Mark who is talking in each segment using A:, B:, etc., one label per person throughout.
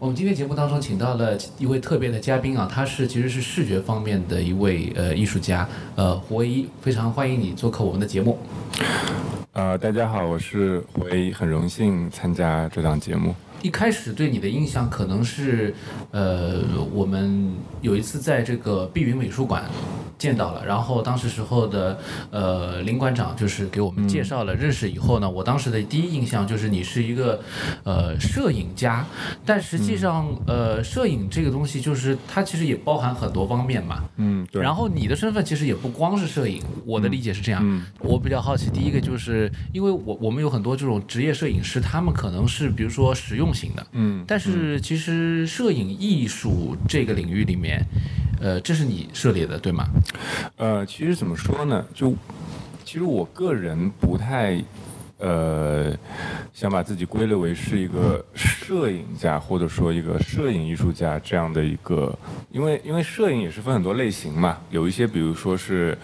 A: 我们今天节目当中请到了一位特别的嘉宾啊，他是其实是视觉方面的一位呃艺术家，呃胡唯一，非常欢迎你做客我们的节目。
B: 呃，大家好，我是胡唯一，很荣幸参加这档节目。
A: 一开始对你的印象可能是，呃，我们有一次在这个碧云美术馆见到了，然后当时时候的呃林馆长就是给我们介绍了，认识以后呢，我当时的第一印象就是你是一个呃摄影家，但实际上呃摄影这个东西就是它其实也包含很多方面嘛，
B: 嗯，对。
A: 然后你的身份其实也不光是摄影，我的理解是这样。
B: 嗯。
A: 我比较好奇，第一个就是因为我我们有很多这种职业摄影师，他们可能是比如说实用型的，
B: 嗯，
A: 但是其实摄影艺术这个领域里面，呃，这是你涉猎的对吗？
B: 呃，其实怎么说呢？就其实我个人不太。呃，想把自己归类为是一个摄影家，或者说一个摄影艺术家这样的一个，因为因为摄影也是分很多类型嘛，有一些比如说是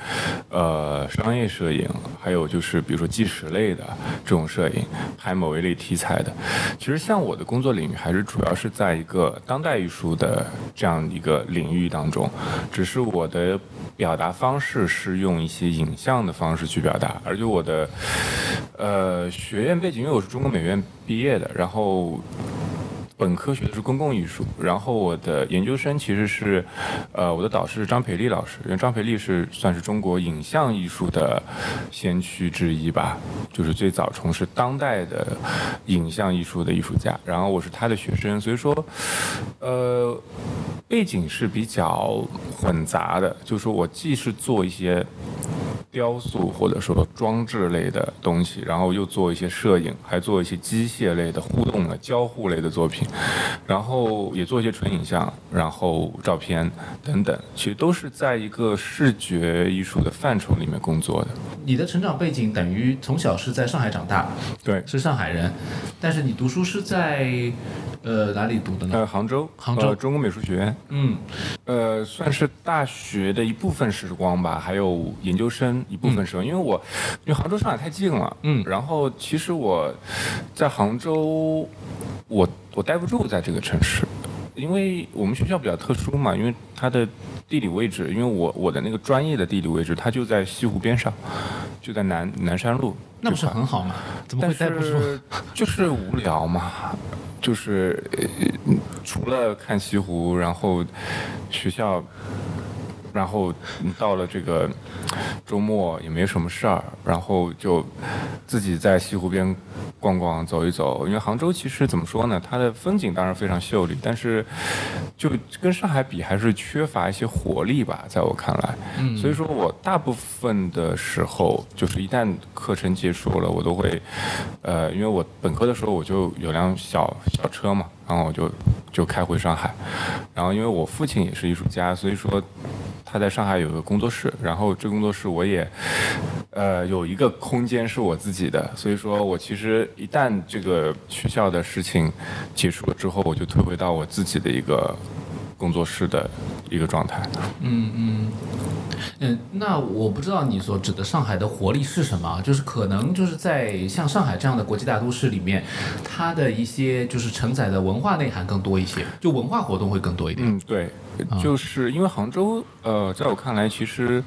B: 呃商业摄影，还有就是比如说纪实类的这种摄影，拍某一类题材的。其实像我的工作领域，还是主要是在一个当代艺术的这样一个领域当中，只是我的表达方式是用一些影像的方式去表达，而且我的呃呃学院背景，因为我是中国美院毕业的，然后。本科学的是公共艺术，然后我的研究生其实是，呃，我的导师是张培丽老师，因为张培丽是算是中国影像艺术的先驱之一吧，就是最早从事当代的影像艺术的艺术家，然后我是他的学生，所以说，呃，背景是比较混杂的，就是说我既是做一些。雕塑或者说装置类的东西，然后又做一些摄影，还做一些机械类的互动的交互类的作品，然后也做一些纯影像，然后照片等等，其实都是在一个视觉艺术的范畴里面工作的。
A: 你的成长背景等于从小是在上海长大，
B: 对，
A: 是上海人，但是你读书是在呃哪里读的呢？
B: 呃，杭州，
A: 杭州
B: 呃中国美术学院，
A: 嗯，
B: 呃，算是大学的一部分时光吧，还有研究生一部分时光，因为我因为杭州上海太近了，
A: 嗯
B: 然后其实我在杭州，我我待不住在这个城市，因为我们学校比较特殊嘛，因为它的地理位置，因为我我的那个专业的地理位置，它就在西湖边上，就在南南山路，
A: 那不是很好吗？怎么
B: 但
A: 会待不住？
B: 是就是无聊嘛，就是呃除了看西湖，然后学校，然后到了这个周末也没什么事儿，然后就自己在西湖边逛逛走一走。因为杭州其实怎么说呢，它的风景当然非常秀丽，但是就跟上海比还是缺乏一些活力吧，在我看来。
A: 嗯
B: 所以说我大部分的时候，就是一旦课程结束了，我都会，呃，因为我本科的时候我就有辆小小车嘛，然后我就就开回上海，然后因为我父亲也是艺术家，所以说他在上海有个工作室，然后这工作室我也，呃，有一个空间是我自己的，所以说我其实一旦这个学校的事情结束了之后，我就退回到我自己的一个工作室的一个状态。
A: 嗯嗯嗯，那我不知道你所指的上海的活力是什么啊？就是可能就是在像上海这样的国际大都市里面，它的一些就是承载的文化内涵更多一些，就文化活动会更多一点。
B: 嗯，对，就是因为杭州，呃，在我看来，其实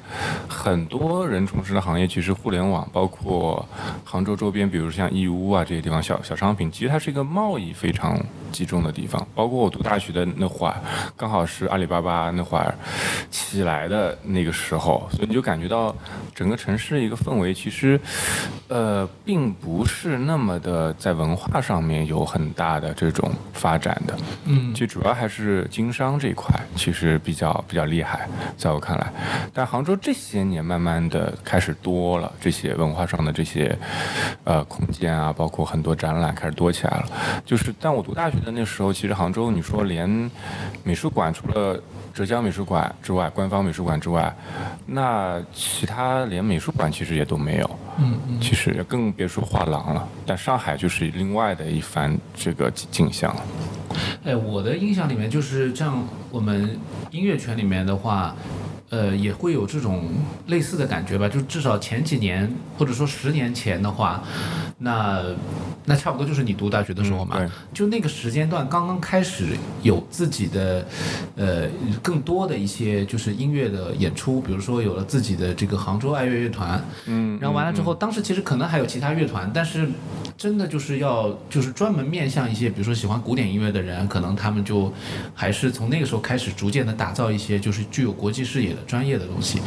B: 很多人从事的行业，其实互联网，包括杭州周边，比如像义乌啊这些地方，小小商品，其实它是一个贸易非常集中的地方。包括我读大学的那会儿，刚好是阿里巴巴那会儿起来的那个时候，所以你就感觉到整个城市一个氛围，其实，呃，并不是那么的在文化上面有很大的这种发展的。
A: 嗯
B: 其实主要还是经商这一块，其实比较比较厉害，在我看来。但杭州这些年慢慢的开始多了这些文化上的这些呃空间啊，包括很多展览开始多起来了。就是当我读大学的那时候，其实杭州你说连美术馆除了浙江美术馆之外，官方美术馆之外，那其他连美术馆其实也都没有。
A: 嗯嗯，
B: 其实更别说画廊了。但上海就是另外的一番这个景象了。
A: 哎，我的印象里面就是像我们音乐圈里面的话，呃，也会有这种类似的感觉吧。就至少前几年或者说十年前的话，那那差不多就是你读大学的时候嘛。就那个时间段刚刚开始有自己的呃更多的一些就是音乐的演出，比如说有了自己的这个杭州爱乐乐团，
B: 嗯，
A: 然后完了之后，当时其实可能还有其他乐团，但是真的就是要就是专门面向一些，比如说喜欢古典音乐的人，可能他们就还是从那个时候开始逐渐的打造一些就是具有国际视野的专业的东西。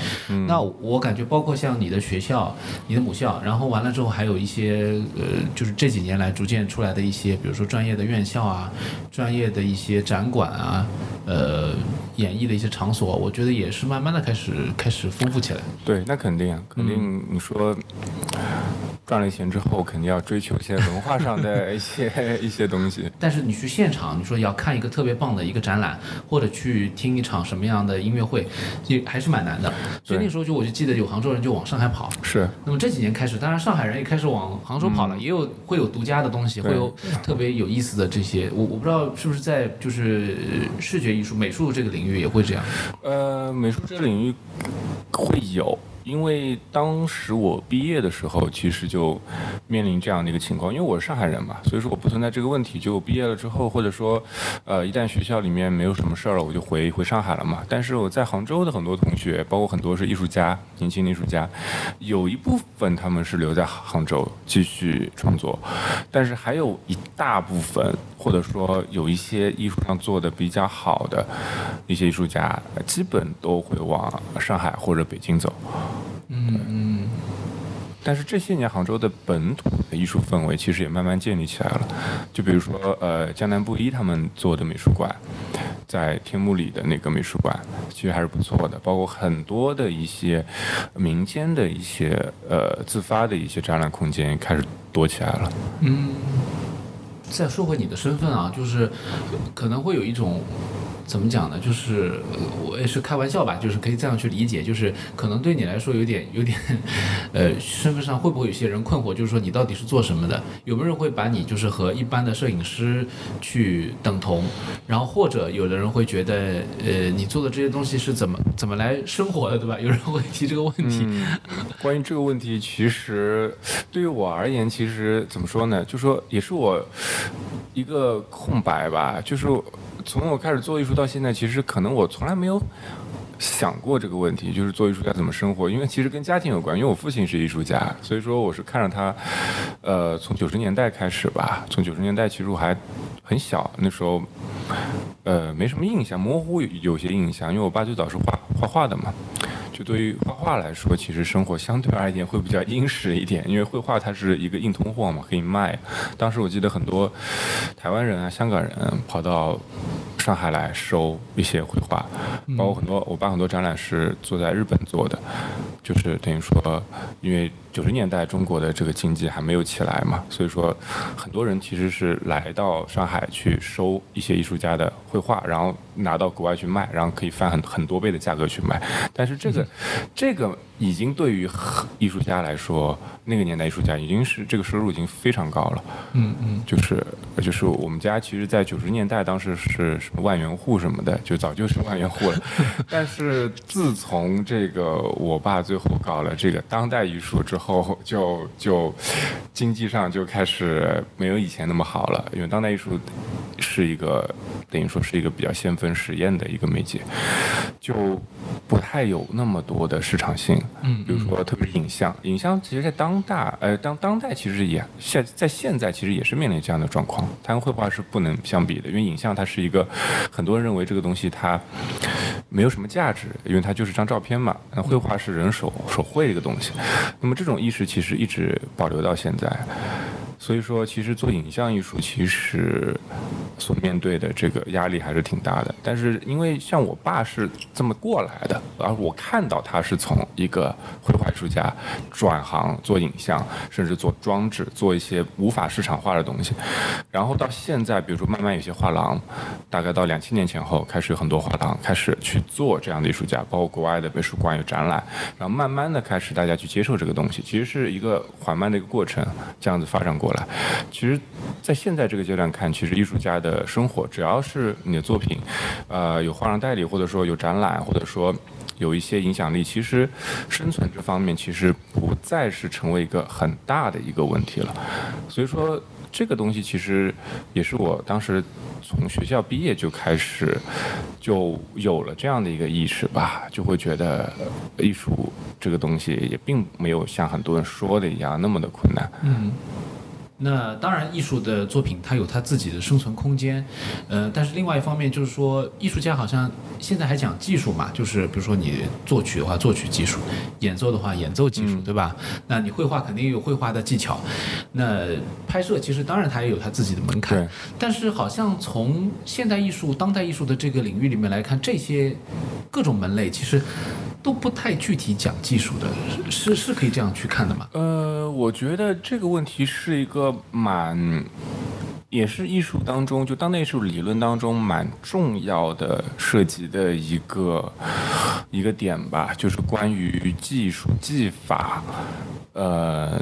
A: 那我感觉包括像你的学校、你的母校，然后完了之后还有一些呃，就是这几年来逐渐出来的一些，比如说专业的院校啊、专业的一些展馆啊、呃演艺的一些场所，我觉得也是慢慢的开始开始丰富起来。
B: 对，那肯定啊，肯
A: 嗯
B: 定你说。赚了钱之后，肯定要追求一些文化上的一些 一些东西。
A: 但是你去现场，你说要看一个特别棒的一个展览，或者去听一场什么样的音乐会，也还是蛮难的。所以那时候就我就记得有杭州人就往上海跑。
B: 是，
A: 那么这几年开始，当然上海人也开始往杭州跑了，也有会有独家的东西，会有特别有意思的这些。我我不知道是不是在就是呃视觉艺术、美术这个领域也会这样。
B: 呃，美术这个领域会有，因为当时我毕业的时候，其实就面临这样的一个情况，因为我是上海人嘛，所以说我不存在这个问题。就毕业了之后，或者说，呃，一旦学校里面没有什么事儿了，我就回回上海了嘛。但是我在杭州的很多同学，包括很多是艺术家，年轻艺术家，有一部分他们是留在杭州继续创作，但是还有一大部分，或者说有一些艺术上做的比较好的一些艺术家，基本都会往上海或者北京走。
A: 嗯嗯，
B: 但是这些年杭州的本土的艺术氛围其实也慢慢建立起来了，就比如说呃江南布衣他们做的美术馆，在天目里的那个美术馆，其实还是不错的，包括很多的一些民间的一些呃自发的一些展览空间开始多起来了。
A: 嗯再说回你的身份啊，就是可能会有一种。怎么讲呢？就是我也是开玩笑吧，就是可以这样去理解，就是可能对你来说有点有点，呃，身份上会不会有些人困惑？就是说你到底是做什么的？有没有人会把你就是和一般的摄影师去等同？然后或者有的人会觉得，呃，你做的这些东西是怎么怎么来生活的，对吧？有人会提这个问题。
B: 关于这个问题，其实对于我而言，其实怎么说呢？就说也是我一个空白吧。就是从我开始做艺术到现在，其实可能我从来没有想过这个问题，就是做艺术家怎么生活。因为其实跟家庭有关，因为我父亲是艺术家，所以说我是看着他，呃，从九十年代开始吧。从九十年代其实我还很小，那时候。呃，没什么印象，模糊有有些印象，因为我爸最早是画画画的嘛。就对于画画来说，其实生活相对而言会比较殷实一点，因为绘画它是一个硬通货嘛，可以卖。当时我记得很多台湾人啊、香港人跑到上海来收一些绘画，包括很多我爸很多展览是做在日本做的，就是等于说，因为九十年代中国的这个经济还没有起来嘛，所以说很多人其实是来到上海去收一些艺术家的绘画，然后拿到国外去卖，然后可以翻很很多倍的价格去卖。但是这个这个已经对于艺术家来说，那个年代艺术家已经是这个收入已经非常高了。
A: 嗯嗯
B: 就是就是我们家其实，在九十年代当时是什么万元户什么的，就早就是万元户了。但是自从这个我爸最后搞了这个当代艺术之后，后就就经济上就开始没有以前那么好了，因为当代艺术是一个等于说是一个比较先锋实验的一个媒介，就不太有那么多的市场性。
A: 嗯
B: 比如说特别是影像，影像其实在当大呃当当代其实也现在现在其实也是面临这样的状况，它跟绘画是不能相比的，因为影像它是一个很多人认为这个东西它没有什么价值，因为它就是张照片嘛。那绘画是人手手绘一个东西，那么这种意识其实一直保留到现在。所以说，其实做影像艺术，其实所面对的这个压力还是挺大的。但是因为像我爸是这么过来的，而我看到他是从一个绘画艺术家转行做影像，甚至做装置，做一些无法市场化的东西，然后到现在，比如说慢慢有些画廊，大概到两千年前后，开始有很多画廊开始去做这样的艺术家，包括国外的美术馆有展览，然后慢慢的开始大家去接受这个东西，其实是一个缓慢的一个过程，这样子发展过来。其实，在现在这个阶段看，其实艺术家的生活，只要是你的作品，呃，有画廊代理，或者说有展览，或者说有一些影响力，其实生存这方面其实不再是成为一个很大的一个问题了。所以说，这个东西其实也是我当时从学校毕业就开始就有了这样的一个意识吧，就会觉得艺术这个东西也并没有像很多人说的一样那么的困难。
A: 嗯，那当然，艺术的作品它有它自己的生存空间，呃，但是另外一方面就是说，艺术家好像现在还讲技术嘛，就是比如说你作曲的话，作曲技术；演奏的话，演奏技术，对吧？那你绘画肯定有绘画的技巧，那拍摄其实当然它也有它自己的门槛，但是好像从现代艺术、当代艺术的这个领域里面来看，这些各种门类其实都不太具体讲技术的，是是可以这样去看的吗？
B: 呃，我觉得这个问题是一个蛮，也是艺术当中，就当代艺术理论当中蛮重要的涉及的一个一个点吧，就是关于技术技法，呃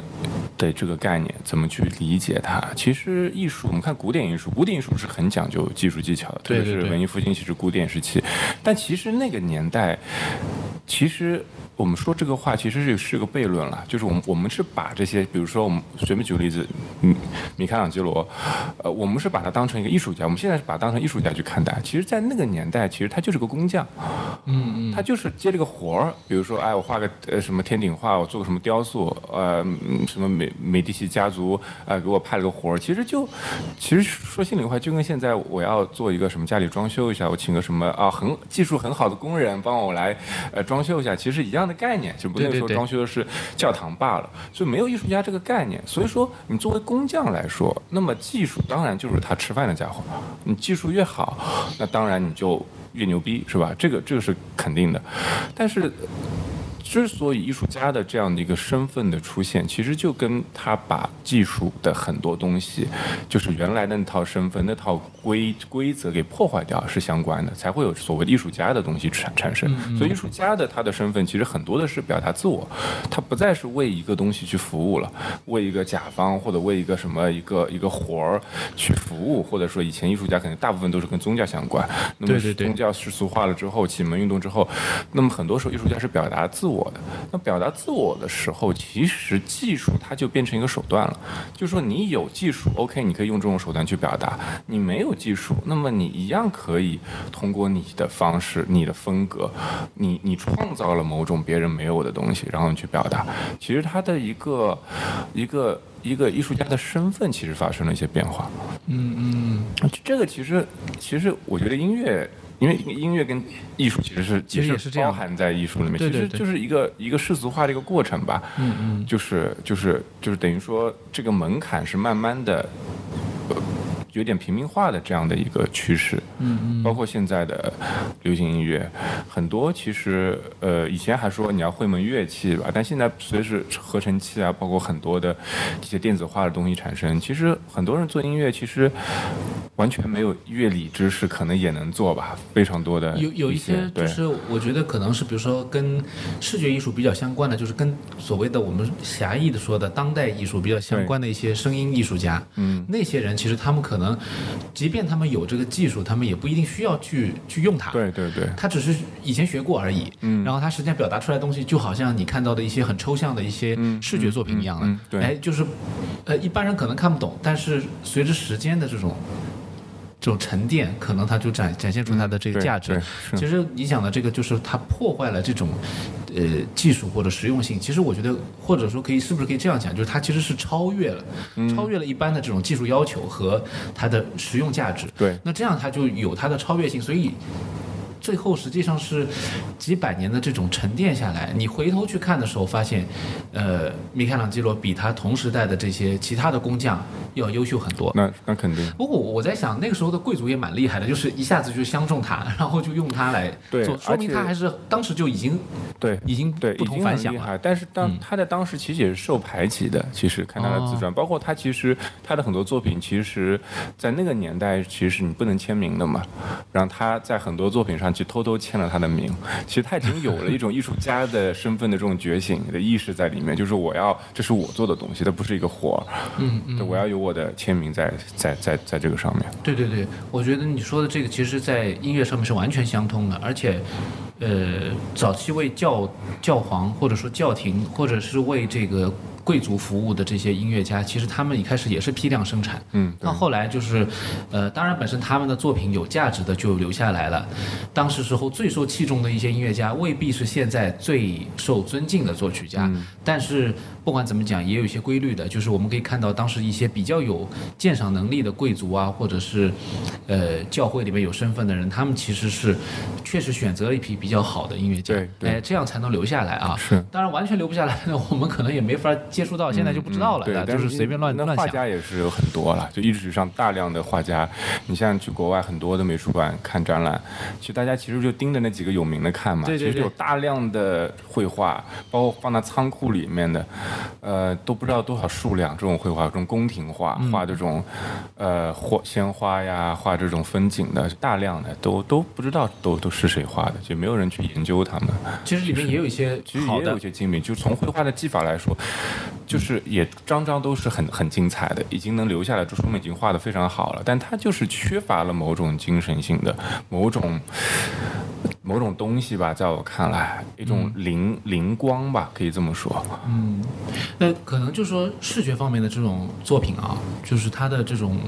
B: 的这个概念怎么去理解它。其实艺术，我们看古典艺术，古典艺术是很讲究技术技巧的，特别是文艺复兴，其实古典时期，但其实那个年代，其实我们说这个话其实是是个悖论了，就是我们我们是把这些，比如说我们随便举个例子，嗯，米开朗基罗，呃，我们是把他当成一个艺术家，我们现在是把他当成艺术家去看待。其实，在那个年代，其实他就是个工匠，
A: 嗯嗯。
B: 他就是接这个活儿，比如说，哎，我画个呃什么天顶画，我做个什么雕塑，呃，嗯什么美美第奇家族，呃，给我派了个活儿，其实就，其实说心里话，就跟现在我要做一个什么家里装修一下，我请个什么啊很技术很好的工人帮我来呃装修一下，其实一样的概念，只不过那时候
A: 对对对
B: 装修的是教堂罢了，所以没有艺术家这个概念。所以说，你作为工匠来说，那么技术当然就是他吃饭的家伙，你技术越好，那当然你就越牛逼，是吧？这个这个是肯定的，但是。之所以艺术家的这样的一个身份的出现，其实就跟他把技术的很多东西，就是原来的那套身份、那套规规则给破坏掉是相关的，才会有所谓的艺术家的东西产产生。所以艺术家的他的身份其实很多的是表达自我，他不再是为一个东西去服务了，为一个甲方或者为一个什么一个一个活儿去服务，或者说以前艺术家可能大部分都是跟宗教相关，那么宗教世俗化了之后，启蒙运动之后，那么很多时候艺术家是表达自我的。那表达自我的时候，其实技术它就变成一个手段了。就是说，你有技术，OK，你可以用这种手段去表达；你没有技术，那么你一样可以通过你的方式、你的风格，你你创造了某种别人没有的东西，然后你去表达。其实它的一个一个一个艺术家的身份，其实发生了一些变化。
A: 嗯嗯，
B: 这个其实，其实我觉得音乐，因为音乐跟艺术其实是
A: 其实也是
B: 包含在艺术里面，其实就是一个一个世俗化的一个过程吧。
A: 嗯嗯，
B: 就是就是就是等于说，这个门槛是慢慢的。呃有点平民化的这样的一个趋势，
A: 嗯嗯，
B: 包括现在的流行音乐，很多其实呃以前还说你要会门乐器吧，但现在随着合成器啊，包括很多的一些电子化的东西产生，其实很多人做音乐其实完全没有乐理知识，可能也能做吧，非常多的
A: 有有一些就是我觉得可能是比如说跟视觉艺术比较相关的，就是跟所谓的我们狭义的说的当代艺术比较相关的一些声音艺术家，
B: 嗯，
A: 那些人其实他们可能，即便他们有这个技术，他们也不一定需要去去用它。
B: 对对对，
A: 他只是以前学过而已，
B: 嗯。
A: 然后他实际上表达出来的东西，就好像你看到的一些很抽象的一些
B: 嗯
A: 视觉作品一样的，
B: 嗯嗯对。
A: 哎，就是，呃，一般人可能看不懂，但是随着时间的这种这种沉淀，可能它就展展现出它的这个价值。其实你讲的这个，就是它破坏了这种呃技术或者实用性。其实我觉得，或者说可以是不是可以这样讲，就是它其实是超越了，
B: 嗯
A: 超越了一般的这种技术要求和它的实用价值。
B: 对
A: 那这样它就有它的超越性，所以。最后实际上是几百年的这种沉淀下来，你回头去看的时候，发现，呃，米开朗基罗比他同时代的这些其他的工匠要优秀很多。
B: 那那肯定。
A: 不过我在想，那个时候的贵族也蛮厉害的，就是一下子就相中他，然后就用他来做，说明他还是当时就已经
B: 对
A: 已经
B: 对
A: 不同凡响
B: 了。但是当他在当时其实也是受排挤的。其实看他的自传，包括他其实他的很多作品，其实，在那个年代其实是你不能签名的嘛。然后他在很多作品上去偷偷签了他的名。其实他已经有了一种艺术家的身份的这种觉醒的意识在里面，就是我要这是我做的东西，它不是一个活儿。
A: 嗯嗯，
B: 我要有我的签名在在在在这个上面。
A: 对对对，我觉得你说的这个，其实在音乐上面是完全相通的，而且。呃，早期为教教皇或者说教廷，或者是为这个。贵族服务的这些音乐家，其实他们一开始也是批量生产，
B: 嗯，
A: 到后来就是，呃，当然本身他们的作品有价值的就留下来了。当时时候最受器重的一些音乐家，未必是现在最受尊敬的作曲家，但是不管怎么讲，也有一些规律的，就是我们可以看到当时一些比较有鉴赏能力的贵族啊，或者是，呃，教会里面有身份的人，他们其实是确实选择了一批比较好的音乐家，哎，这样才能留下来啊。
B: 是，
A: 当然完全留不下来呢，我们可能也没法。接触到现在就不知道了，就是随便乱乱
B: 想。画家也是有很多了，就历史上大量的画家。你像去国外很多的美术馆看展览，其实大家其实就盯着那几个有名的看嘛。
A: 对对
B: 对。其实有大量的绘画，包括放在仓库里面的，呃，都不知道多少数量。这种绘画，这种宫廷画，画这种，呃，画鲜花呀，画这种风景的，大量的都都不知道都都是谁画的，就没有人去研究他们。
A: 其实里面也有一些，
B: 其实也有一些精明，就从绘画的技法来说。就是也张张都是很很精彩的，已经能留下来，就说明已经画得非常好了。但他就是缺乏了某种精神性的某种。某种东西吧，在我看来，一种灵灵光吧，可以这么说。
A: 嗯，那可能就是说视觉方面的这种作品啊，就是它的这种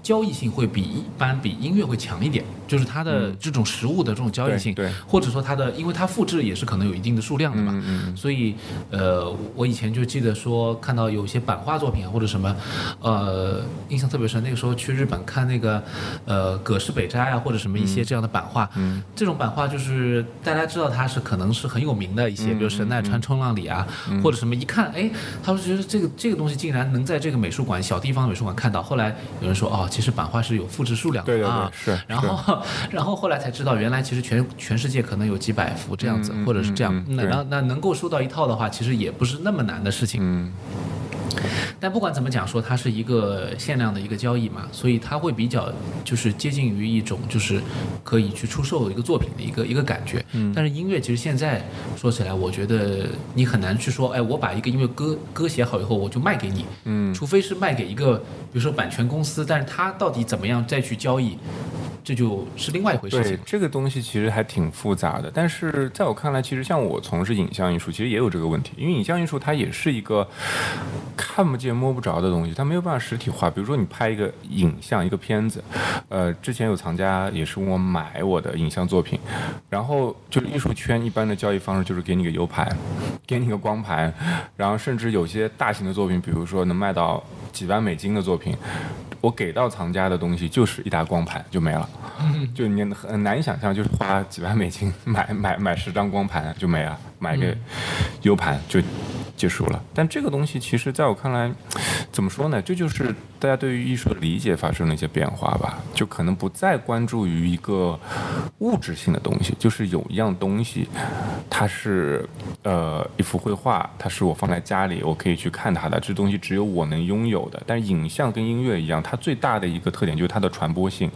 A: 交易性会比一般比音乐会强一点，就是它的这种实物的这种交易性，
B: 对，
A: 或者说它的，因为它复制也是可能有一定的数量的嘛，
B: 嗯嗯，
A: 所以呃，我以前就记得说看到有些版画作品啊或者什么，呃，印象特别深，那个时候去日本看那个呃葛饰北斋啊或者什么一些这样的版画，
B: 嗯，
A: 这种版画就是。是大家知道他是可能是很有名的一些，比如神奈川冲浪里啊，或者什么一看，哎，他们觉得这个这个东西竟然能在这个美术馆小地方美术馆看到。后来有人说，哦，其实版画是有复制数量的
B: 啊，是。
A: 然后 然后后来才知道，原来其实全全世界可能有几百幅这样子，或者是这样。那那那能够收到一套的话，其实也不是那么难的事情。
B: 嗯。
A: 但不管怎么讲，说它是一个限量的一个交易嘛，所以它会比较就是接近于一种就是可以去出售的一个作品的一个一个感觉。
B: 嗯。
A: 但是音乐其实现在说起来，我觉得你很难去说，哎，我把一个音乐歌歌写好以后，我就卖给你。
B: 嗯。
A: 除非是卖给一个比如说版权公司，但是它到底怎么样再去交易？这就是另外一回事情。
B: 对，这个东西其实还挺复杂的。但是在我看来，其实像我从事影像艺术，其实也有这个问题。因为影像艺术它也是一个看不见摸不着的东西，它没有办法实体化。比如说你拍一个影像一个片子，呃，之前有藏家也是问我买我的影像作品，然后就是艺术圈一般的交易方式就是给你个 U 盘，给你个光盘，然后甚至有些大型的作品，比如说能卖到几万美金的作品。我给到藏家的东西就是一沓光盘就没了，就你很难以想象，就是花几万美金买买买十张光盘就没了，买个 U 盘就。结束了，但这个东西其实在我看来，怎么说呢？这就是大家对于艺术的理解发生了一些变化吧，就可能不再关注于一个物质性的东西，就是有一样东西，它是呃一幅绘画，它是我放在家里我可以去看它的，这东西只有我能拥有的。但是影像跟音乐一样，它最大的一个特点就是它的传播性，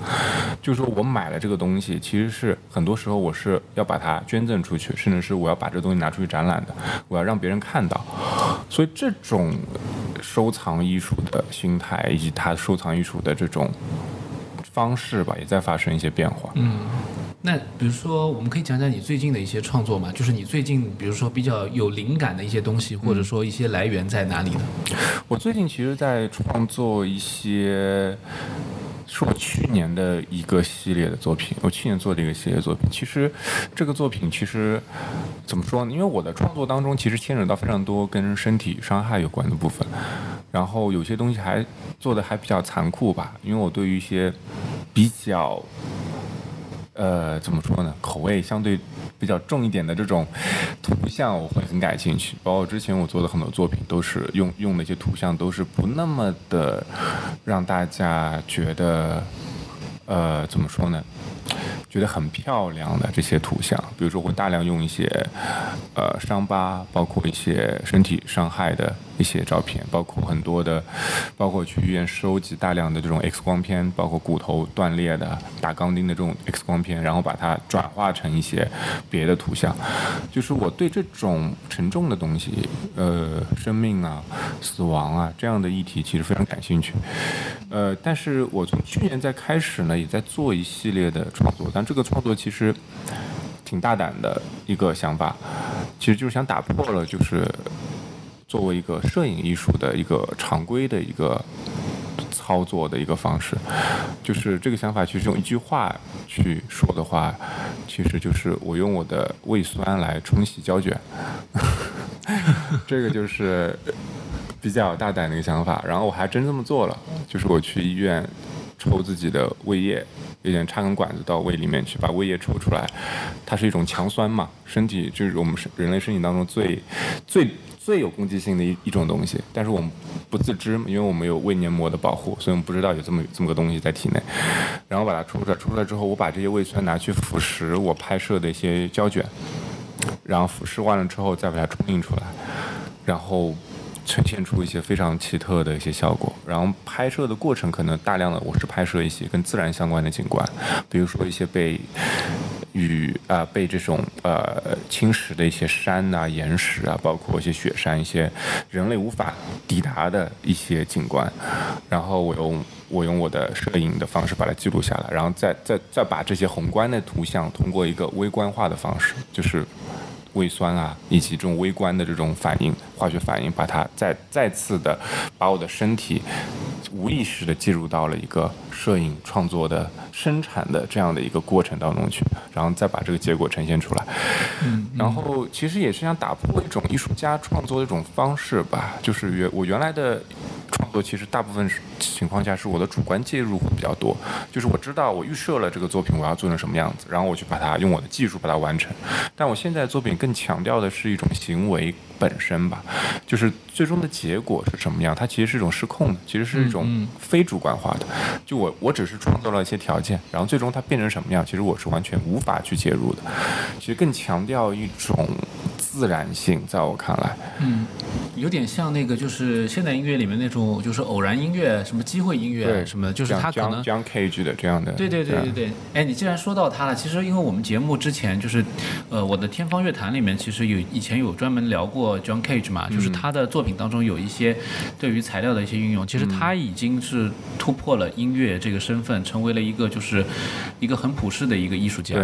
B: 就是说我买了这个东西，其实是很多时候我是要把它捐赠出去，甚至是我要把这东西拿出去展览的，我要让别人看到。所以这种收藏艺术的心态，以及他收藏艺术的这种方式吧，也在发生一些变化。
A: 嗯，那比如说，我们可以讲讲你最近的一些创作嘛？就是你最近，比如说比较有灵感的一些东西，或者说一些来源在哪里呢？
B: 我最近其实，在创作一些。是我去年的一个系列的作品，我去年做的一个系列作品。其实，这个作品其实怎么说呢？因为我的创作当中其实牵扯到非常多跟身体伤害有关的部分，然后有些东西还做的还比较残酷吧。因为我对于一些比较呃，怎么说呢？口味相对比较重一点的这种图像，我会很感兴趣。包括之前我做的很多作品，都是用用的一些图像，都是不那么的让大家觉得，呃，怎么说呢？觉得很漂亮的这些图像，比如说会大量用一些，呃，伤疤，包括一些身体伤害的一些照片，包括很多的，包括去医院收集大量的这种 X 光片，包括骨头断裂的、打钢钉的这种 X 光片，然后把它转化成一些别的图像。就是我对这种沉重的东西，呃，生命啊、死亡啊这样的议题，其实非常感兴趣。呃，但是我从去年在开始呢，也在做一系列的创作，但这个创作其实挺大胆的一个想法，其实就是想打破了，就是作为一个摄影艺术的一个常规的一个操作的一个方式，就是这个想法其实用一句话去说的话，其实就是我用我的胃酸来冲洗胶卷，这个就是比较大胆的一个想法，然后我还真这么做了，就是我去医院抽自己的胃液。有点插根管子到胃里面去，把胃液抽出来。它是一种强酸嘛，身体就是我们人类身体当中最最最有攻击性的一一种东西。但是我们不自知，因为我们有胃黏膜的保护，所以我们不知道有这么这么个东西在体内。然后把它抽出来，抽出来之后，我把这些胃酸拿去腐蚀我拍摄的一些胶卷，然后腐蚀完了之后再把它冲印出来，然后。呈现出一些非常奇特的一些效果，然后拍摄的过程可能大量的我是拍摄一些跟自然相关的景观，比如说一些被与啊被这种呃侵蚀的一些山呐岩石啊，包括一些雪山，一些人类无法抵达的一些景观，然后我用我用我的摄影的方式把它记录下来，然后再再再把这些宏观的图像通过一个微观化的方式，就是。胃酸啊，以及这种微观的这种反应，化学反应，把它再再次的把我的身体无意识的进入到了一个摄影创作的生产的这样的一个过程当中去，然后再把这个结果呈现出来。嗯，然后其实也是想打破一种艺术家创作的一种方式吧，就是原我原来的。创作其实大部分情况下是我的主观介入会比较多，就是我知道我预设了这个作品我要做成什么样子，然后我去把它用我的技术把它完成。但我现在作品更强调的是一种行为本身吧，就是最终的结果是什么样，它其实是一种失控的，其实是一种非主观化的。就我我只是创造了一些条件，然后最终它变成什么样，其实我是完全无法去介入的。其实更强调一种自然性，在我看来，
A: 嗯，有点像那个就是现代音乐里面那种。就是偶然音乐，什么机会音乐什么的，就是他可能
B: John Cage 的这样的。
A: 对对对对对。哎，你既然说到他了，其实因为我们节目之前就是，呃，我的天方乐坛里面其实有以前有专门聊过 John Cage 嘛，就是他的作品当中有一些对于材料的一些运用，其实他已经是突破了音乐这个身份，成为了一个就是一个很普世的一个艺术家。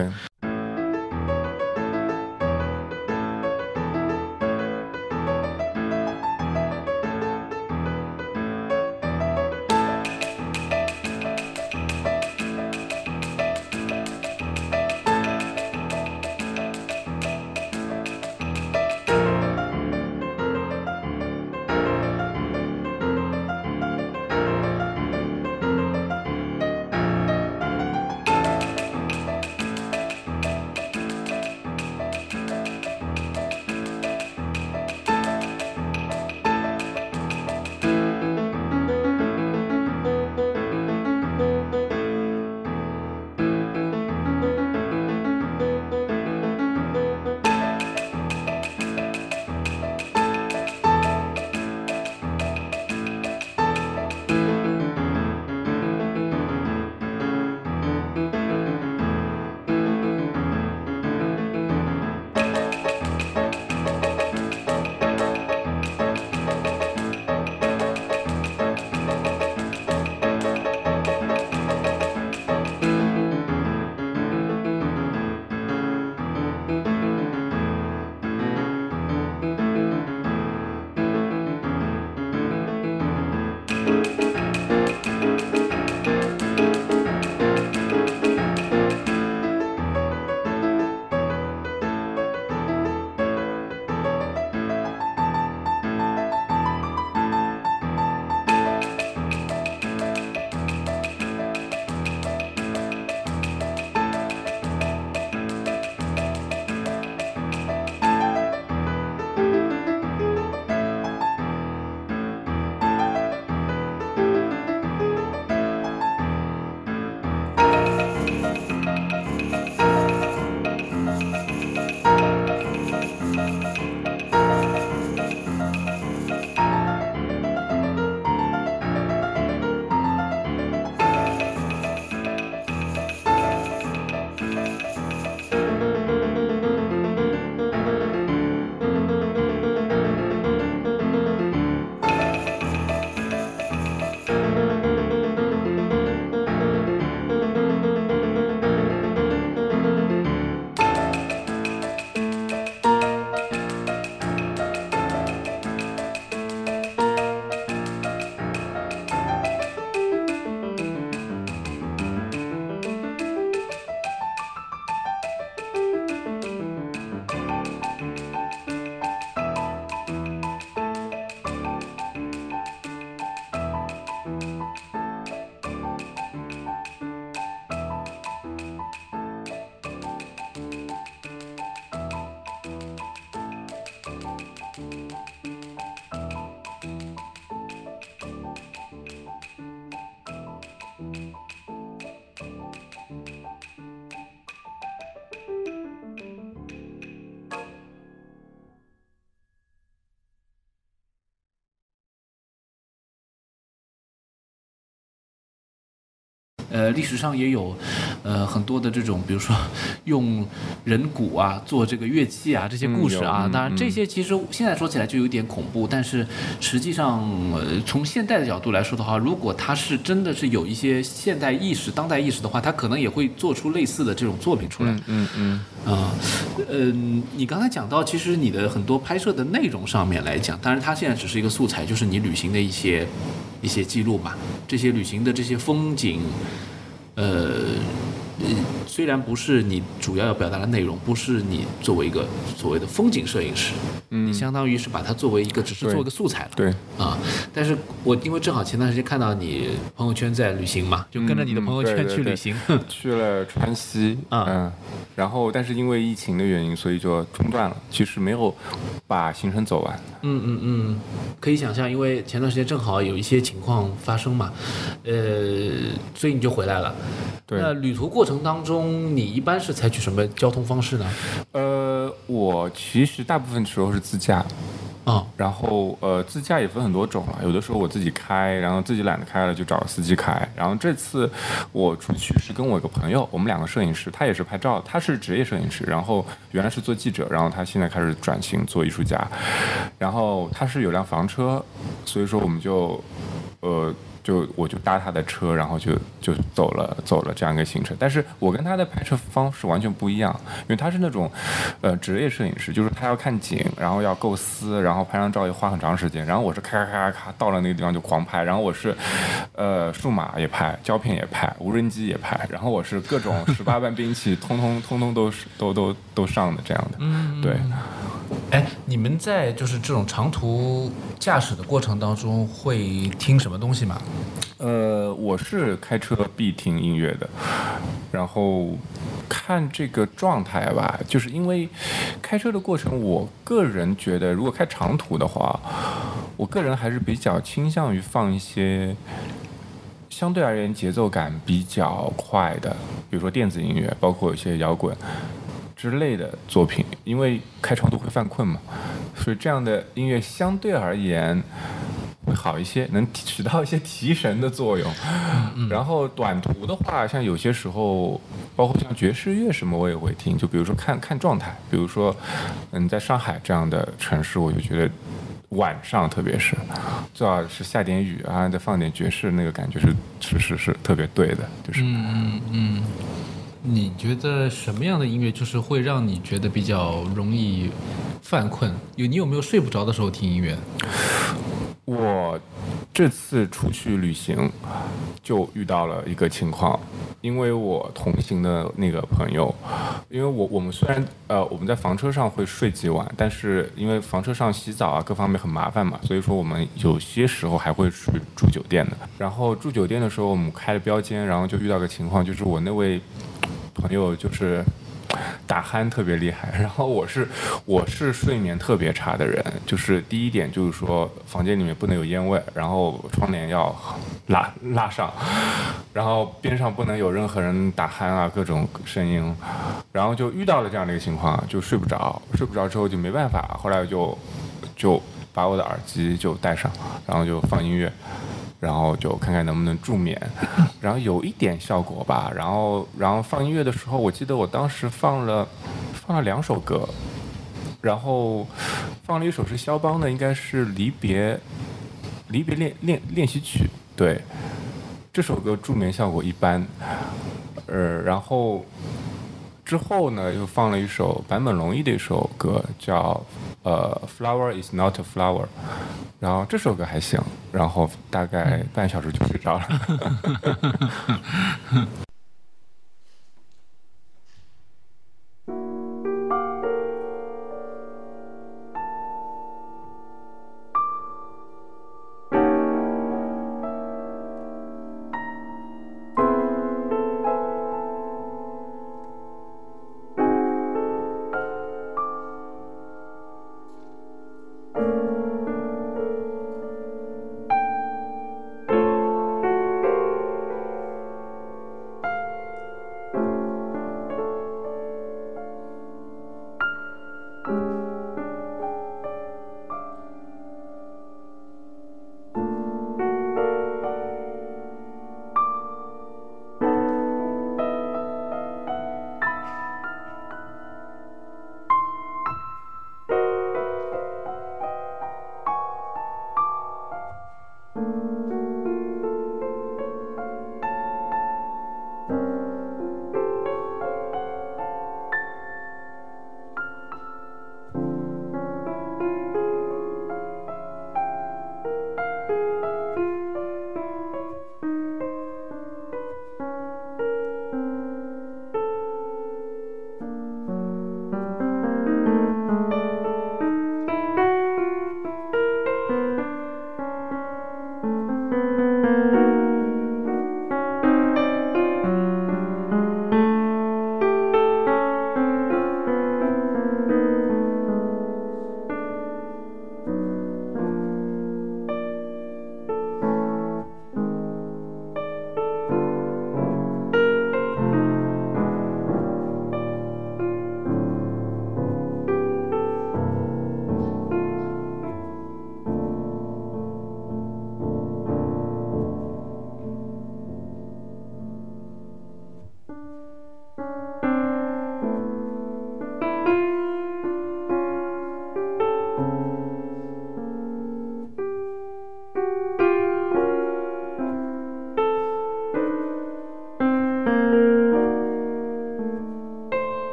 A: 呃，历史上也有，呃，很多的这种，比如说用人骨啊做这个乐器啊这些故事啊。当然，这些其实现在说起来就有点恐怖，但是实际上，呃，从现代的角度来说的话，如果他是真的是有一些现代意识、当代意识的话，他可能也会做出类似的这种作品出来。
B: 嗯嗯
A: 啊，嗯，你刚才讲到，其实你的很多拍摄的内容上面来讲，当然它现在只是一个素材，就是你旅行的一些一些记录嘛，这些旅行的这些风景，呃。呃，虽然不是你主要要表达的内容，不是你作为一个所谓的风景摄影师，
B: 嗯
A: 你相当于是把它作为一个只是做一个素材了。
B: 对，
A: 啊，但是我因为正好前段时间看到你朋友圈在旅行嘛，就跟着你的
B: 嗯
A: 朋友圈
B: 对对对
A: 去旅行。
B: 去了川西，
A: 啊
B: 嗯，然后但是因为疫情的原因，所以就中断了。其实没有把行程走完。
A: 嗯嗯嗯，可以想象，因为前段时间正好有一些情况发生嘛，呃，所以你就回来了。
B: 对
A: 那旅途过程当中，你一般是采取什么交通方式呢？
B: 呃，我其实大部分时候是自驾，
A: 啊、
B: 然后呃，自驾也分很多种了，有的时候我自己开，然后自己懒得开了就找个司机开。然后这次我出去是跟我一个朋友，我们两个摄影师，他也是拍照，他是职业摄影师，然后原来是做记者，然后他现在开始转型做艺术家，然后他是有辆房车，所以说我们就呃。就我就搭他的车，然后就就走了走了这样一个行程。但是我跟他的拍摄方式完全不一样，因为他是那种，呃，职业摄影师，就是他要看景，然后要构思，然后拍张照要花很长时间。然后我是咔咔咔咔到了那个地方就狂拍，然后我是，呃，数码也拍，胶片也拍，无人机也拍，然后我是各种十八般兵器，通通通通都是都都都上的这样的。
A: 嗯，
B: 对，
A: 哎，你们在就是这种长途驾驶的过程当中会听什么东西吗？
B: 呃，我是开车必听音乐的，然后看这个状态吧，就是因为开车的过程，我个人觉得，如果开长途的话，我个人还是比较倾向于放一些相对而言节奏感比较快的，比如说电子音乐，包括有些摇滚。之类的作品，因为开长途会犯困嘛，所以这样的音乐相对而言会好一些，能起到一些提神的作用。然后短途的话，像有些时候，包括像爵士乐什么，我也会听。就比如说看看状态，比如说，嗯，在上海这样的城市，我就觉得晚上特别是最好是下点雨啊，再放点爵士，那个感觉是是是是特别对的，就是。
A: 嗯嗯，你觉得什么样的音乐就是会让你觉得比较容易犯困？有你有没有睡不着的时候听音乐？
B: 我这次出去旅行就遇到了一个情况，因为我同行的那个朋友，因为我我们虽然呃我们在房车上会睡几晚，但是因为房车上洗澡啊各方面很麻烦嘛，所以说我们有些时候还会去住酒店的。然后住酒店的时候，我们开了标间，然后就遇到个情况，就是我那位朋友就是。打鼾特别厉害，然后我是我是睡眠特别差的人，就是第一点就是说房间里面不能有烟味，然后窗帘要拉拉上，然后边上不能有任何人打鼾啊各种声音，然后就遇到了这样的一个情况，就睡不着，睡不着之后就没办法，后来就就把我的耳机就戴上，然后就放音乐。然后就看看能不能助眠，然后有一点效果吧。然后，然后放音乐的时候，我记得我当时放了放了两首歌，然后放了一首是肖邦的，应该是离别离别练练练习曲。对，这首歌助眠效果一般。呃，然后之后呢，又放了一首坂本龙一的一首歌，叫呃《Flower Is Not a Flower》。然后这首歌还行，然后大概半小时就睡着了。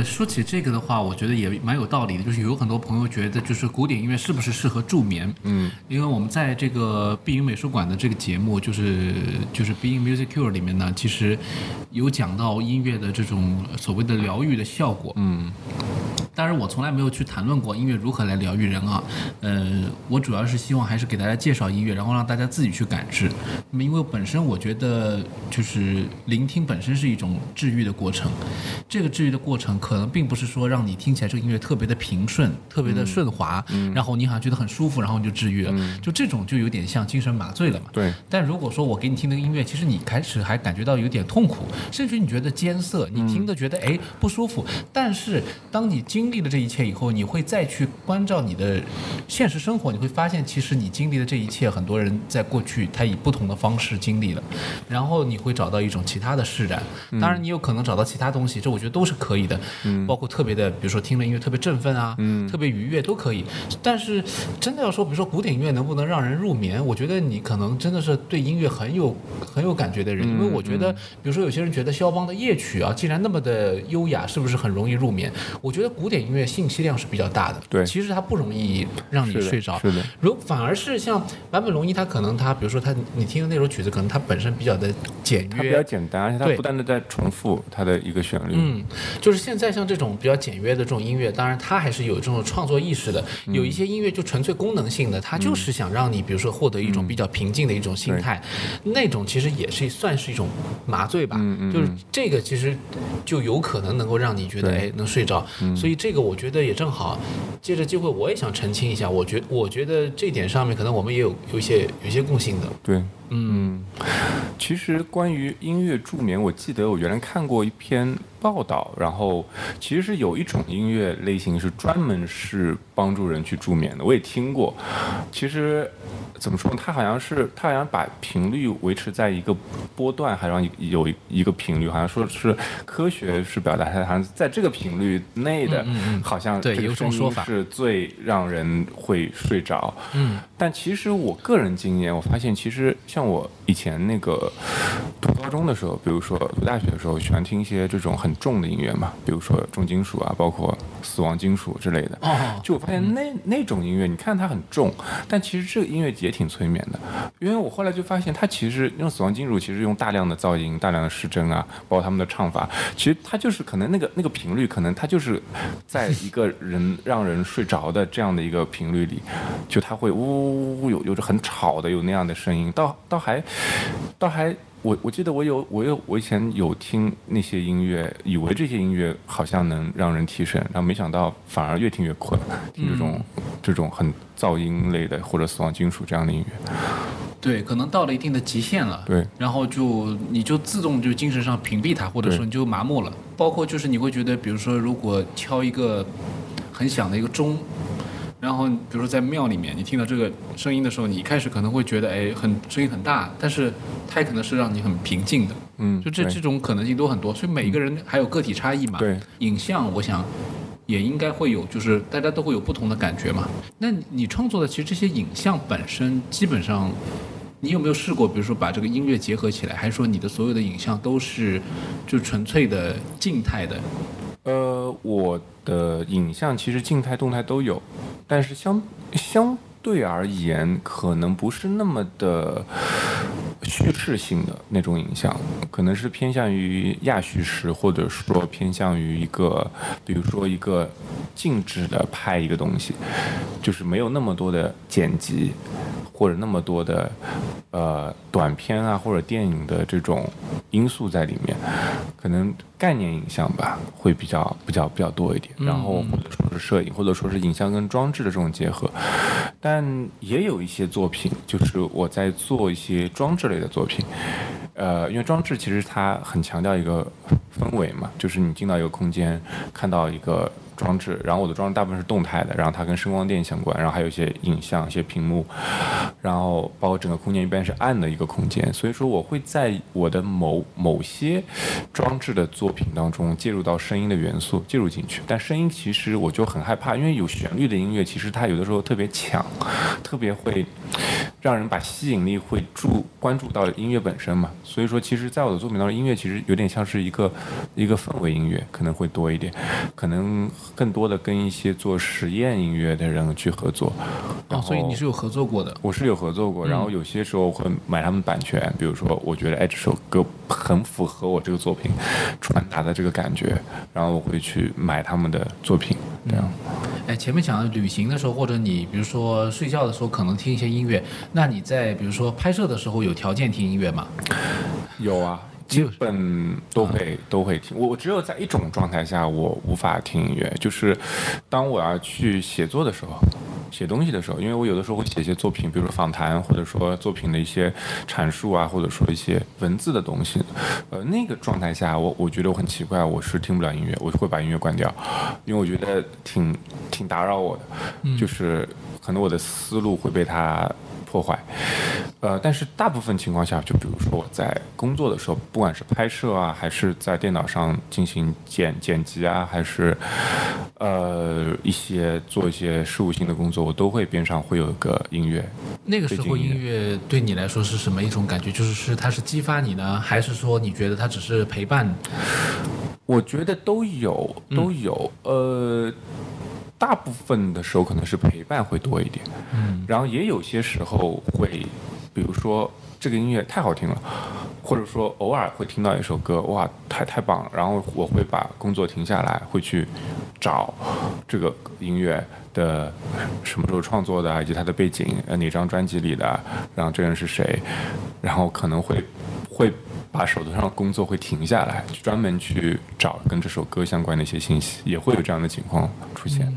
A: 呃，说起这个的话，我觉得也蛮有道理的。就是有很多朋友觉得，就是古典音乐是不是适合助眠？嗯，因为我们在这个碧云美术馆的这个节目，就是就是《Being Music Cure》里面呢，其实有讲到音乐的这种所谓的疗愈的效果。嗯。当然，我从来没有去谈论过音乐如何来疗愈人啊。呃，我主要是希望还是给大家介绍音乐，然后让大家自己去感知。那么，因为本身我觉得，就是聆听本身是一种治愈的过程。这个治愈的过程，可能并不是说让你听起来这个音乐特别的平顺、特别的顺滑，然后你好像觉得很舒服，然后你就治愈了。就这种就有点像精神麻醉了嘛。
B: 对。
A: 但如果说我给你听那个音乐，其实你开始还感觉到有点痛苦，甚至你觉得艰涩，你听的觉得哎不舒服。但是当你经历了这一切以后，你会再去关照你的现实生活，你会发现，其实你经历的这一切，很多人在过去他以不同的方式经历了，然后你会找到一种其他的释然。当然，你有可能找到其他东西，这我觉得都是可以的。嗯，包括特别的，比如说听了音乐特别振奋啊，嗯，特别愉悦都可以。但是真的要说，比如说古典音乐能不能让人入眠，我觉得你可能真的是对音乐很有很有感觉的人，因为我觉得，比如说有些人觉得肖邦的夜曲啊，既然那么的优雅，是不是很容易入眠？我觉得古典音乐信息量是比较大的，
B: 对，
A: 其实它不容易让你睡着，
B: 是的。
A: 如反而是像坂本龙一，他可能他，比如说他，你听的那首曲子，可能它本身比较的简约，
B: 比较简单，而且它不断的在重复它的一个旋律。
A: 嗯，就是现在像这种比较简约的这种音乐，当然它还是有这种创作意识的。有一些音乐就纯粹功能性的，它就是想让你，比如说获得一种比较平静的一种心态，那种其实也是算是一种麻醉吧。嗯嗯。就是这个其实就有可能能够让你觉得哎能睡着，所以这个我觉得也正好。借着机会，我也想澄清一下，我觉我觉得这点上面可能我们也有有一些有一些共性的。
B: 对，嗯，其实关于音乐助眠，我记得我原来看过一篇报道，然后其实是有一种音乐类型是专门是帮助人去助眠的，我也听过。其实怎么说呢？它好像是它好像把频率维持在一个波段，好像有一个频率，好像说是科学是表达它好像在这个频率内的，好像
A: 对有种说法。
B: 是最让人会睡着，嗯，但其实我个人经验，我发现其实像我以前那个读高中的时候，比如说读大学的时候，喜欢听一些这种很重的音乐嘛，比如说重金属啊，包括死亡金属之类的。哦，就我发现那那种音乐，你看它很重，但其实这个音乐也挺催眠的，因为我后来就发现，它其实用死亡金属，其实用大量的噪音、大量的失真啊，包括他们的唱法，其实它就是可能那个那个频率，可能它就是在一个人让人。睡着的这样的一个频率里，就它会呜呜呜有有着很吵的有那样的声音，倒倒还，倒还我我记得我有我有我以前有听那些音乐，以为这些音乐好像能让人提神，然后没想到反而越听越困，听这种这种很噪音类的或者死亡金属这样的音乐。
A: 对，可能到了一定的极限了。
B: 对，
A: 然后就你就自动就精神上屏蔽它，或者说你就麻木了。包括就是你会觉得，比如说如果敲一个。很响的一个钟，然后比如说在庙里面，你听到这个声音的时候，你一开始可能会觉得哎，很声音很大，但是它也可能是让你很平静的。嗯，就这这种可能性都很多，所以每一个人还有个体差异嘛。
B: 对，
A: 影像我想也应该会有，就是大家都会有不同的感觉嘛。那你创作的其实这些影像本身，基本上你有没有试过，比如说把这个音乐结合起来，还是说你的所有的影像都是就纯粹的静态的？
B: 呃，我。的影像其实静态、动态都有，但是相相对而言，可能不是那么的叙事性的那种影像，可能是偏向于亚叙事，或者说偏向于一个，比如说一个静止的拍一个东西，就是没有那么多的剪辑。或者那么多的，呃，短片啊，或者电影的这种因素在里面，可能概念影像吧，会比较比较比较多一点。然后或者说是摄影，或者说是影像跟装置的这种结合。但也有一些作品，就是我在做一些装置类的作品。呃，因为装置其实它很强调一个氛围嘛，就是你进到一个空间，看到一个。装置，然后我的装置大部分是动态的，然后它跟声光电相关，然后还有一些影像、一些屏幕，然后包括整个空间一般是暗的一个空间，所以说我会在我的某某些装置的作品当中介入到声音的元素介入进去，但声音其实我就很害怕，因为有旋律的音乐其实它有的时候特别强，特别会。让人把吸引力会注关注到音乐本身嘛。所以说，其实，在我的作品当中，音乐其实有点像是一个一个氛围音乐，可能会多一点，可能更多的跟一些做实验音乐的人去合作。
A: 哦，所以你是有合作过的？
B: 我是有合作过，然后有些时候会买他们版权，比如说我觉得哎这首歌很符合我这个作品传达的这个感觉，然后我会去买他们的作品，这样。
A: 哎，前面讲旅行的时候，或者你比如说睡觉的时候，可能听一些音乐。那你在比如说拍摄的时候，有条件听音乐吗？
B: 有啊，基本都会都会听。我我只有在一种状态下，我无法听音乐，就是当我要去写作的时候，写东西的时候，因为我有的时候会写一些作品，比如说访谈，或者说作品的一些阐述啊，或者说一些文字的东西。呃，那个状态下，我我觉得我很奇怪，我是听不了音乐，我会把音乐关掉，因为我觉得挺挺打扰我的，就是可能我的思路会被它。破坏，呃，但是大部分情况下，就比如说我在工作的时候，不管是拍摄啊，还是在电脑上进行剪剪辑啊，还是呃一些做一些事务性的工作，我都会边上会有一个音乐。
A: 那个时候音乐对你来说是什么一种感觉？就是是它是激发你呢，还是说你觉得它只是陪伴？
B: 我觉得都有，都有，呃。大部分的时候可能是陪伴会多一点，嗯，然后也有些时候会，比如说这个音乐太好听了，或者说偶尔会听到一首歌，哇，太太棒了，然后我会把工作停下来，会去找这个音乐的什么时候创作的，以及它的背景，呃，哪张专辑里的，然后这人是谁，然后可能会会。把手头上的工作会停下来，专门去找跟这首歌相关的一些信息，也会有这样的情况出现。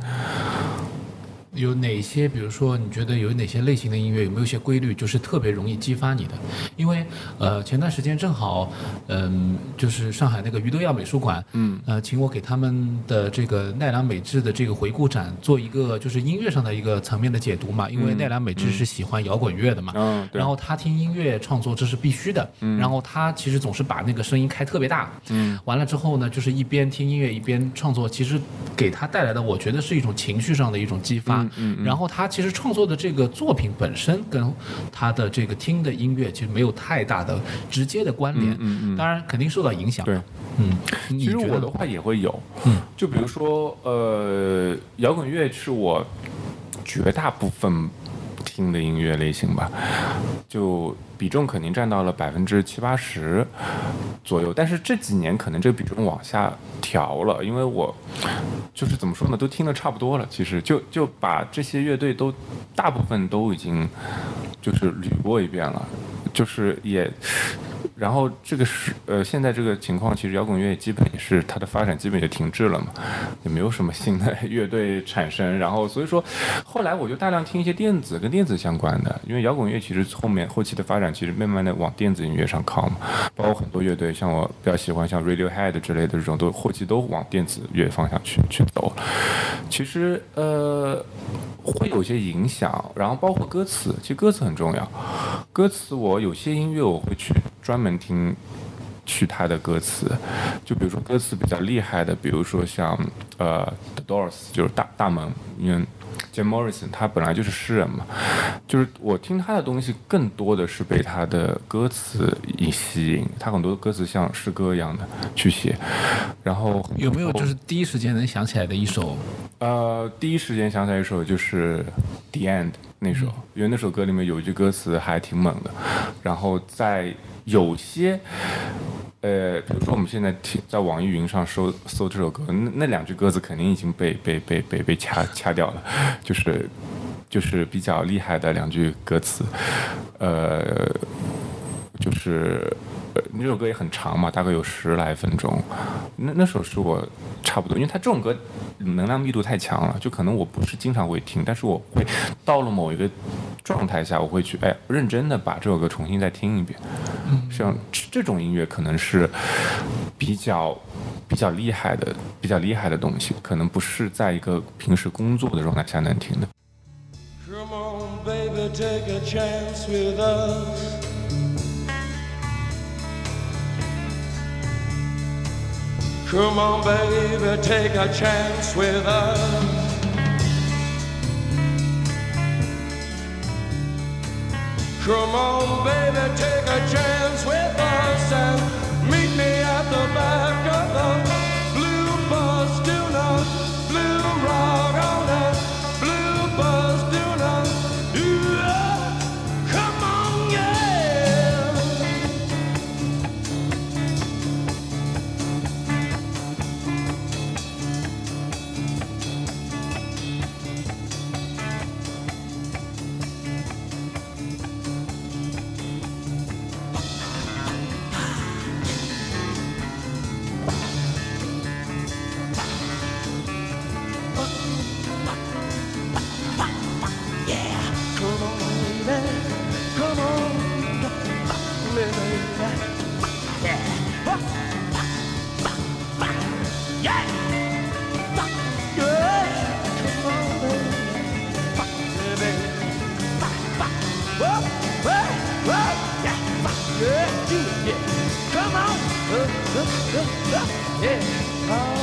A: 有哪些？比如说，你觉得有哪些类型的音乐？有没有一些规律，就是特别容易激发你的？因为，呃，前段时间正好，嗯，就是上海那个余德耀美术馆，嗯，呃，请我给他们的这个奈良美智的这个回顾展做一个就是音乐上的一个层面的解读嘛。因为奈良美智是喜欢摇滚乐的嘛，嗯，然后他听音乐创作这是必须的，嗯，然后他其实总是把那个声音开特别大，嗯，完了之后呢，就是一边听音乐一边创作，其实给他带来的，我觉得是一种情绪上的一种激发。嗯，然后他其实创作的这个作品本身跟他的这个听的音乐其实没有太大的直接的关联，嗯嗯，当然肯定受到影响。
B: 对，嗯，其实我的话也会有，嗯，就比如说，呃，摇滚乐是我绝大部分。听的音乐类型吧，就比重肯定占到了百分之七八十左右，但是这几年可能这个比重往下调了，因为我就是怎么说呢，都听的差不多了，其实就就把这些乐队都大部分都已经就是捋过一遍了，就是也。然后这个是呃，现在这个情况，其实摇滚乐基本也是它的发展基本就停滞了嘛，也没有什么新的乐队产生。然后所以说，后来我就大量听一些电子跟电子相关的，因为摇滚乐其实后面后期的发展其实慢慢的往电子音乐上靠嘛，包括很多乐队，像我比较喜欢像 Radiohead 之类的这种，都后期都往电子乐方向去去走。其实呃。会有些影响，然后包括歌词，其实歌词很重要。歌词我有些音乐我会去专门听，去它的歌词，就比如说歌词比较厉害的，比如说像呃 The Doors，就是大大门，因为。Jim Morrison，他本来就是诗人嘛，就是我听他的东西更多的是被他的歌词以吸引，他很多歌词像诗歌一样的去写，然后
A: 有没有就是第一时间能想起来的一首？
B: 呃，第一时间想起来一首就是《The End》那首，因为那首歌里面有一句歌词还挺猛的，然后在有些。呃，比如说我们现在听在网易云上搜搜这首歌，那那两句歌词肯定已经被被被被被掐掐掉了，就是就是比较厉害的两句歌词，呃，就是呃那首歌也很长嘛，大概有十来分钟，那那首是我差不多，因为它这种歌能量密度太强了，就可能我不是经常会听，但是我会到了某一个。状态下，我会去哎，认真的把这首歌重新再听一遍。像这种音乐可能是比较比较厉害的、比较厉害的东西，可能不是在一个平时工作的状态下能听的。
C: Come on, baby, take a chance with us Come on, baby, take a chance with us. Come on, baby, take a chance with us and meet me at the bar. Yeah. Oh.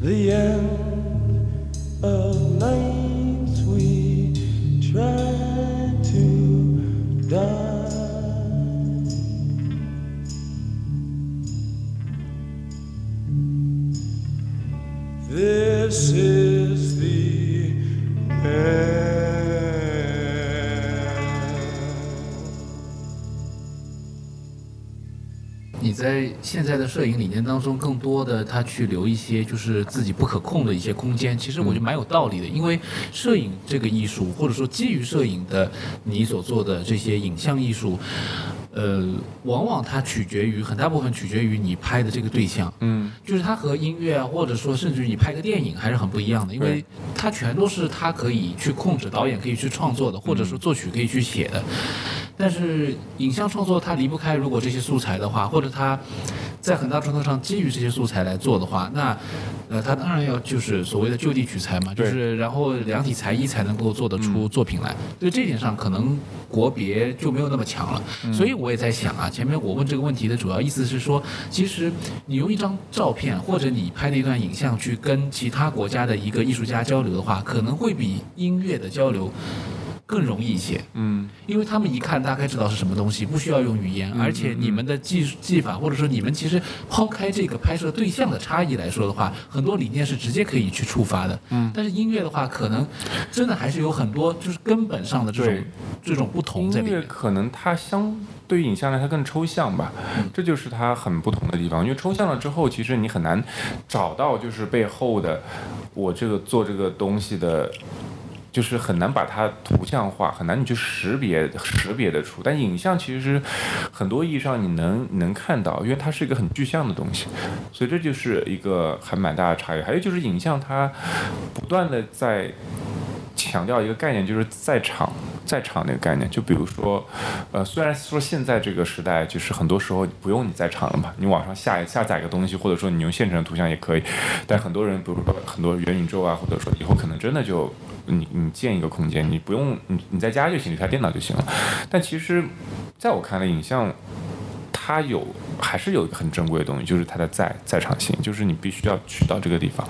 C: The end of nights
A: 现在的摄影理念当中，更多的他去留一些就是自己不可控的一些空间，其实我觉得蛮有道理的。因为摄影这个艺术，或者说基于摄影的你所做的这些影像艺术，呃，往往它取决于很大部分取决于你拍的这个对象。
B: 嗯，
A: 就是它和音乐啊，或者说甚至于你拍个电影还是很不一样的，因为它全都是它可以去控制，导演可以去创作的，或者说作曲可以去写的。但是影像创作它离不开，如果这些素材的话，或者它在很大程度上基于这些素材来做的话，那呃，它当然要就是所谓的就地取材嘛，就是然后量体裁衣才能够做得出作品来。对这点上，可能国别就没有那么强了。所以我也在想啊，前面我问这个问题的主要意思是说，其实你用一张照片或者你拍的一段影像去跟其他国家的一个艺术家交流的话，可能会比音乐的交流更容易一些。
B: 嗯，
A: 因为他们一看大概知道是什么东西，不需要用语言，而且你们的技术技法，或者说你们其实抛开这个拍摄对象的差异来说的话，很多理念是直接可以去触发的。嗯，但是音乐的话，可能真的还是有很多就是根本上的这种这种不同
B: 音
A: 在里面。
B: 乐可能它相对于影像来，它更抽象吧，
A: 嗯
B: 这就是它很不同的地方。因为抽象了之后，其实你很难找到就是背后的我这个做这个东西的。就是很难把它图像化，很难你去识别识别得出。但影像其实很多意义上你能能看到，因为它是一个很具象的东西，所以这就是一个还蛮大的差异。还有就是影像它不断的在强调一个概念，就是在场在场那个概念。就比如说，呃，虽然说现在这个时代，就是很多时候不用你在场了嘛，你网上下下载一个东西，或者说你用现成的图像也可以。但很多人，比如说很多元宇宙啊，或者说以后可能真的就你你建一个空间，你不用你你在家就行，你台电脑就行了。但其实，在我看来，影像它有还是有一个很珍贵的东西，就是它的在在场性，就是你必须要去到这个地方。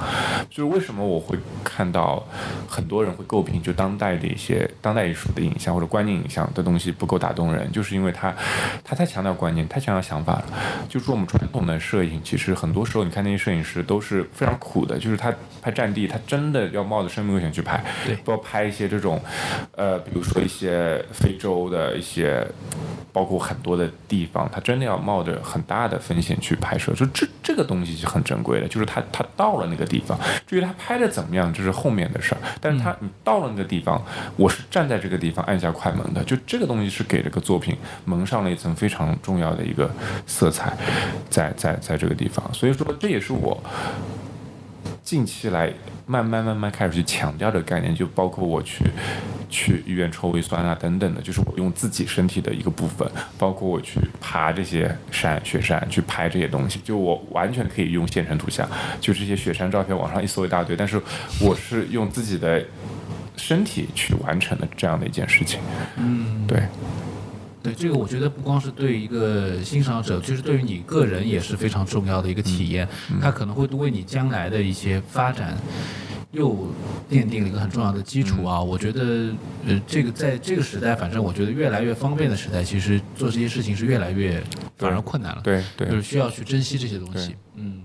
B: 就是为什么我会看到很多人会诟病，就当代的一些当代艺术的影像或者观念影像的东西不够打动人，就是因为它它太强调观念，太强调想法了。就是说我们传统的摄影，其实很多时候你看那些摄影师都是非常苦的，就是他拍战地，他真的要冒着生命危险去拍，
A: 对
B: 包括拍一些这种，呃，比如说一些非洲的一些，包括很多的地方，他真的要冒着很大的风险去拍摄，就这这个东西是很珍贵的，就是他他到了那个地方，至于他拍的怎么样，这是后面的事儿，但是他你到了那个地方，我是站在这个地方按下快门的，就这个东西是给这个作品蒙上了一层非常重要的一个色彩，在在在这个地方，所以说这也是我。近期来慢慢慢慢开始去强调的概念，就包括我去去医院抽胃酸啊等等的，就是我用自己身体的一个部分，包括我去爬这些山雪山去拍这些东西，就我完全可以用现成图像，就这些雪山照片网上一搜一大堆，但是我是用自己的身体去完成的这样的一件事情，
A: 嗯，
B: 对。
A: 对这个，我觉得不光是对一个欣赏者，就是对于你个人也是非常重要的一个体验。它可能会为你将来的一些发展又奠定了一个很重要的基础啊。我觉得，呃，这个在这个时代，反正我觉得越来越方便的时代，其实做这些事情是越来越反而困难了。
B: 对对
A: 就是需要去珍惜这些东西。嗯。